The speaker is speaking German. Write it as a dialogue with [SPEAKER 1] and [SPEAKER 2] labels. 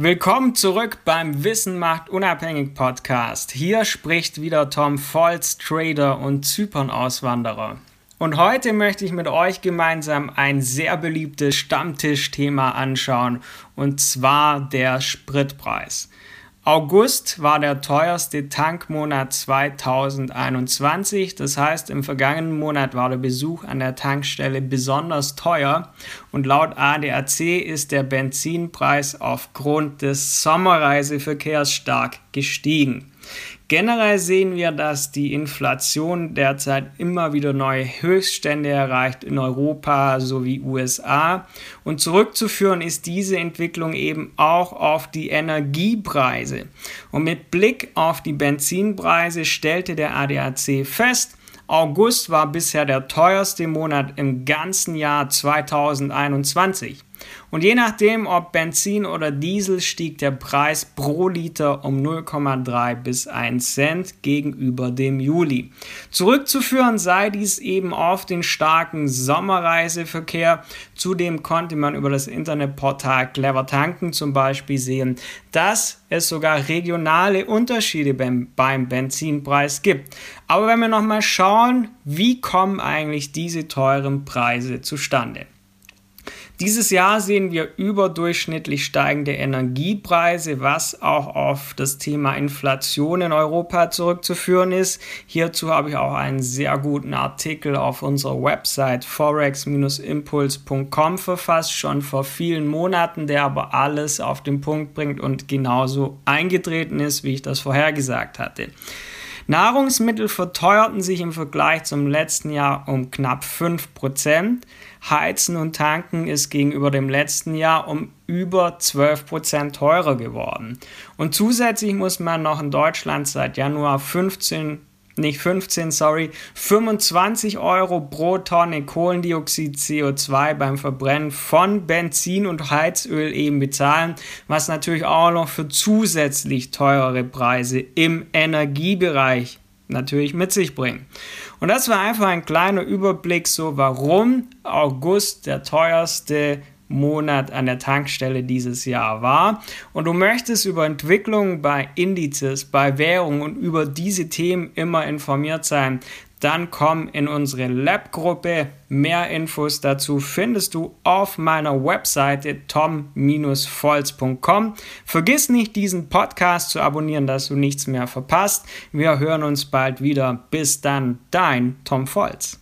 [SPEAKER 1] Willkommen zurück beim Wissen macht unabhängig Podcast. Hier spricht wieder Tom Volz, Trader und Zypern-Auswanderer. Und heute möchte ich mit euch gemeinsam ein sehr beliebtes Stammtischthema anschauen, und zwar der Spritpreis. August war der teuerste Tankmonat 2021. Das heißt, im vergangenen Monat war der Besuch an der Tankstelle besonders teuer und laut ADAC ist der Benzinpreis aufgrund des Sommerreiseverkehrs stark gestiegen. Generell sehen wir, dass die Inflation derzeit immer wieder neue Höchststände erreicht in Europa sowie USA. Und zurückzuführen ist diese Entwicklung eben auch auf die Energiepreise. Und mit Blick auf die Benzinpreise stellte der ADAC fest, August war bisher der teuerste Monat im ganzen Jahr 2021. Und je nachdem, ob Benzin oder Diesel, stieg der Preis pro Liter um 0,3 bis 1 Cent gegenüber dem Juli. Zurückzuführen sei dies eben auf den starken Sommerreiseverkehr. Zudem konnte man über das Internetportal Clever Tanken zum Beispiel sehen, dass es sogar regionale Unterschiede beim, beim Benzinpreis gibt. Aber wenn wir nochmal schauen, wie kommen eigentlich diese teuren Preise zustande? Dieses Jahr sehen wir überdurchschnittlich steigende Energiepreise, was auch auf das Thema Inflation in Europa zurückzuführen ist. Hierzu habe ich auch einen sehr guten Artikel auf unserer Website forex-impuls.com verfasst, schon vor vielen Monaten, der aber alles auf den Punkt bringt und genauso eingetreten ist, wie ich das vorhergesagt hatte. Nahrungsmittel verteuerten sich im Vergleich zum letzten Jahr um knapp 5%. Heizen und Tanken ist gegenüber dem letzten Jahr um über 12% teurer geworden. Und zusätzlich muss man noch in Deutschland seit Januar 15 nicht 15, sorry, 25 Euro pro Tonne Kohlendioxid CO2 beim Verbrennen von Benzin und Heizöl eben bezahlen, was natürlich auch noch für zusätzlich teurere Preise im Energiebereich natürlich mit sich bringt. Und das war einfach ein kleiner Überblick, so warum August der teuerste Monat an der Tankstelle dieses Jahr war und du möchtest über Entwicklungen bei Indizes, bei Währungen und über diese Themen immer informiert sein, dann komm in unsere Lab-Gruppe. Mehr Infos dazu findest du auf meiner Webseite tom-volz.com. Vergiss nicht, diesen Podcast zu abonnieren, dass du nichts mehr verpasst. Wir hören uns bald wieder. Bis dann, dein Tom Volz.